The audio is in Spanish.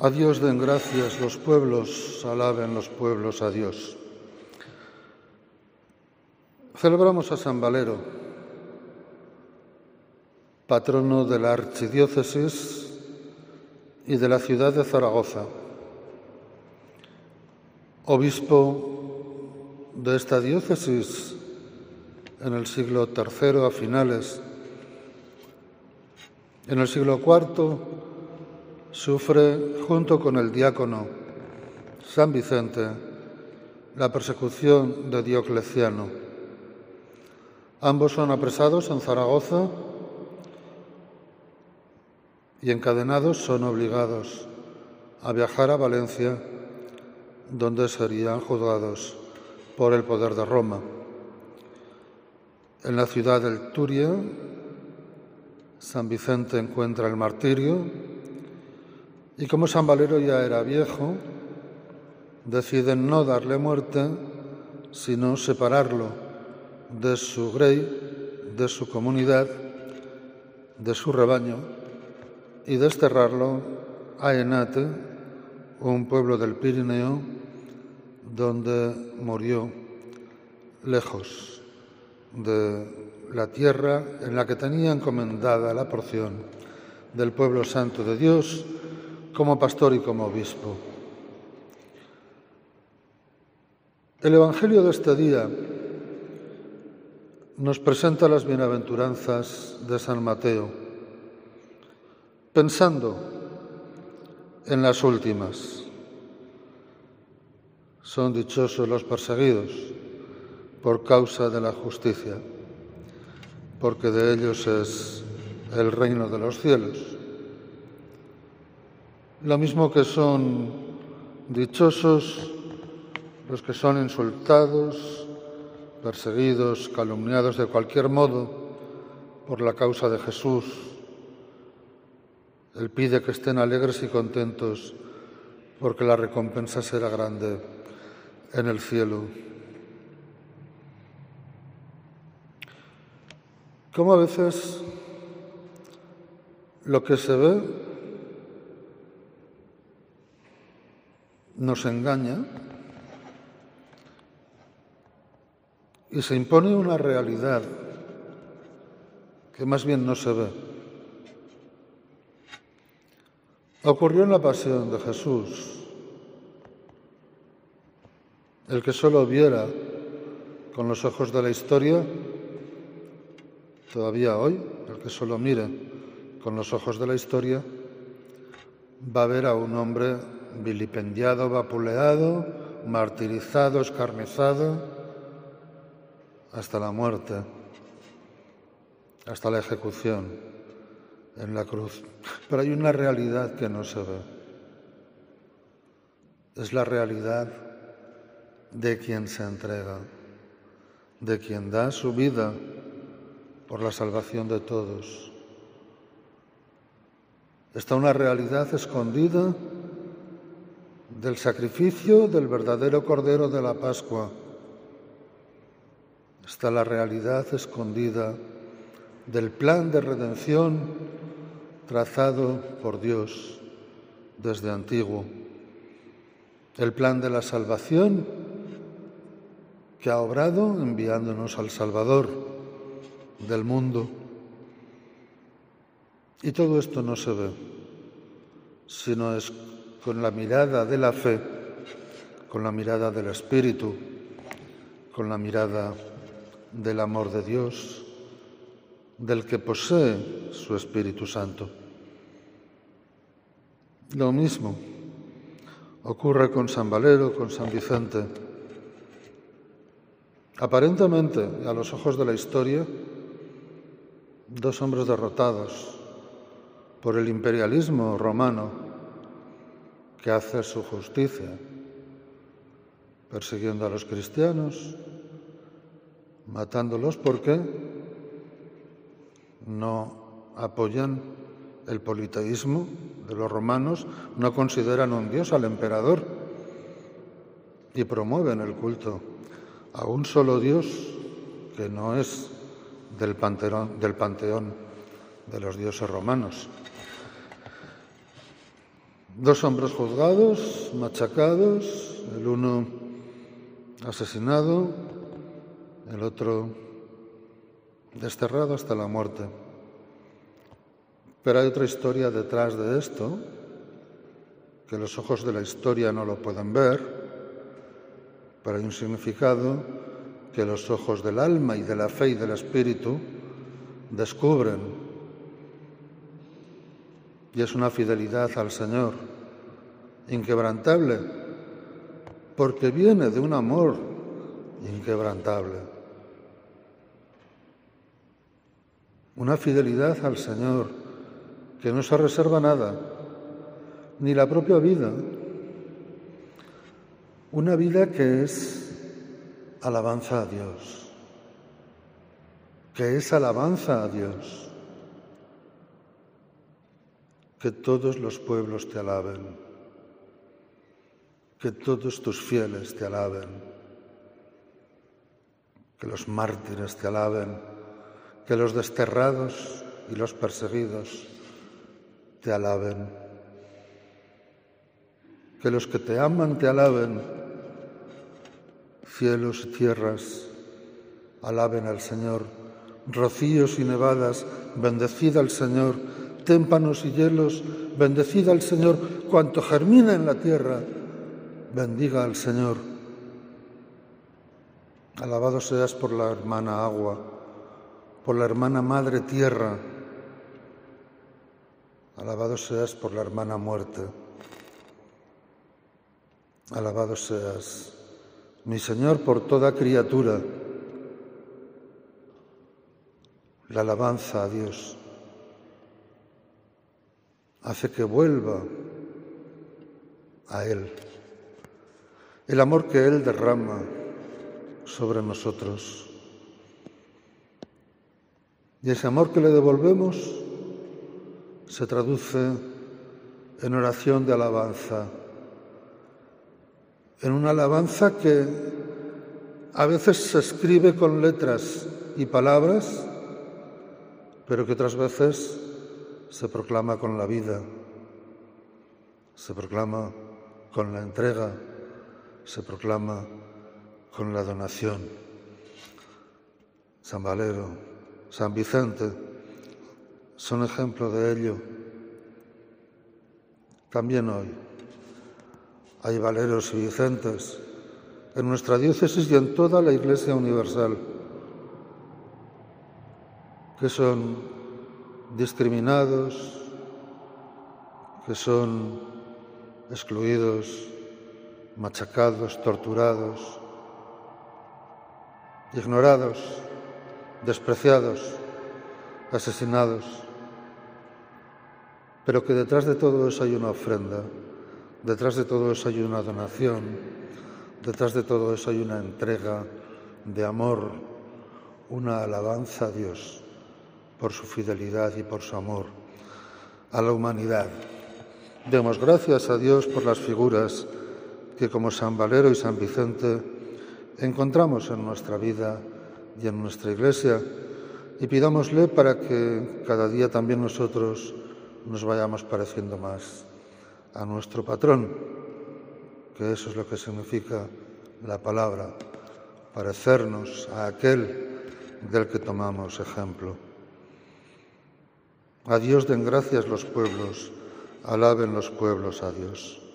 A Dios den gracias los pueblos, alaben los pueblos a Dios. Celebramos a San Valero, patrono de la archidiócesis y de la ciudad de Zaragoza, obispo de esta diócesis en el siglo III a finales. En el siglo IV sufre junto con el diácono San Vicente la persecución de Diocleciano. Ambos son apresados en Zaragoza y encadenados son obligados a viajar a Valencia, donde serían juzgados por el poder de Roma. En la ciudad del Turia, San Vicente encuentra el martirio y como San Valero ya era viejo, deciden no darle muerte, sino separarlo de su grey, de su comunidad, de su rebaño, y desterrarlo a Enate, un pueblo del Pirineo, donde murió lejos de la tierra en la que tenía encomendada la porción del pueblo santo de Dios, como pastor y como obispo. El Evangelio de este día nos presenta las bienaventuranzas de San Mateo, pensando en las últimas. Son dichosos los perseguidos por causa de la justicia, porque de ellos es el reino de los cielos. Lo mismo que son dichosos los que son insultados, perseguidos, calumniados de cualquier modo por la causa de Jesús. Él pide que estén alegres y contentos porque la recompensa será grande en el cielo. Como a veces lo que se ve nos engaña y se impone una realidad que más bien no se ve. Ocurrió en la pasión de Jesús. El que solo viera con los ojos de la historia, todavía hoy, el que solo mire con los ojos de la historia, va a ver a un hombre vilipendiado, vapuleado, martirizado, escarnizado, hasta la muerte, hasta la ejecución en la cruz. Pero hay una realidad que no se ve. Es la realidad de quien se entrega, de quien da su vida por la salvación de todos. Está una realidad escondida del sacrificio del verdadero Cordero de la Pascua. Está la realidad escondida del plan de redención trazado por Dios desde antiguo. El plan de la salvación que ha obrado enviándonos al Salvador del mundo. Y todo esto no se ve, sino es con la mirada de la fe, con la mirada del Espíritu, con la mirada del amor de Dios, del que posee su Espíritu Santo. Lo mismo ocurre con San Valero, con San Vicente. Aparentemente, a los ojos de la historia, dos hombres derrotados por el imperialismo romano que hace su justicia, persiguiendo a los cristianos, matándolos porque no apoyan el politeísmo de los romanos, no consideran un dios al emperador y promueven el culto a un solo dios que no es del panteón, del panteón de los dioses romanos. Dos hombres juzgados, machacados, el uno asesinado, el otro desterrado hasta la muerte. Pero hay otra historia detrás de esto, que los ojos de la historia no lo pueden ver, pero hay un significado que los ojos del alma y de la fe y del espíritu descubren. Y es una fidelidad al Señor inquebrantable, porque viene de un amor inquebrantable. Una fidelidad al Señor que no se reserva nada, ni la propia vida. Una vida que es alabanza a Dios, que es alabanza a Dios. Que todos los pueblos te alaben, que todos tus fieles te alaben, que los mártires te alaben, que los desterrados y los perseguidos te alaben, que los que te aman te alaben. Cielos y tierras, alaben al Señor. Rocíos y nevadas, bendecida al Señor. Témpanos y hielos, bendecida al Señor. Cuanto germina en la tierra, bendiga al Señor. Alabado seas por la hermana agua, por la hermana madre tierra. Alabado seas por la hermana muerte. Alabado seas mi Señor, por toda criatura, la alabanza a Dios hace que vuelva a Él el amor que Él derrama sobre nosotros. Y ese amor que le devolvemos se traduce en oración de alabanza en una alabanza que a veces se escribe con letras y palabras, pero que otras veces se proclama con la vida, se proclama con la entrega, se proclama con la donación. San Valero, San Vicente son ejemplo de ello. También hoy hay valeros y vicentes en nuestra diócesis y en toda la Iglesia Universal que son discriminados, que son excluidos, machacados, torturados, ignorados, despreciados, asesinados, pero que detrás de todo eso hay una ofrenda Detrás de todo eso hay una donación, detrás de todo eso hay una entrega de amor, una alabanza a Dios por su fidelidad y por su amor a la humanidad. Demos gracias a Dios por las figuras que como San Valero y San Vicente encontramos en nuestra vida y en nuestra iglesia y pidámosle para que cada día también nosotros nos vayamos pareciendo más a nuestro patrón, que eso es lo que significa la palabra, parecernos a aquel del que tomamos ejemplo. A Dios den gracias los pueblos, alaben los pueblos a Dios.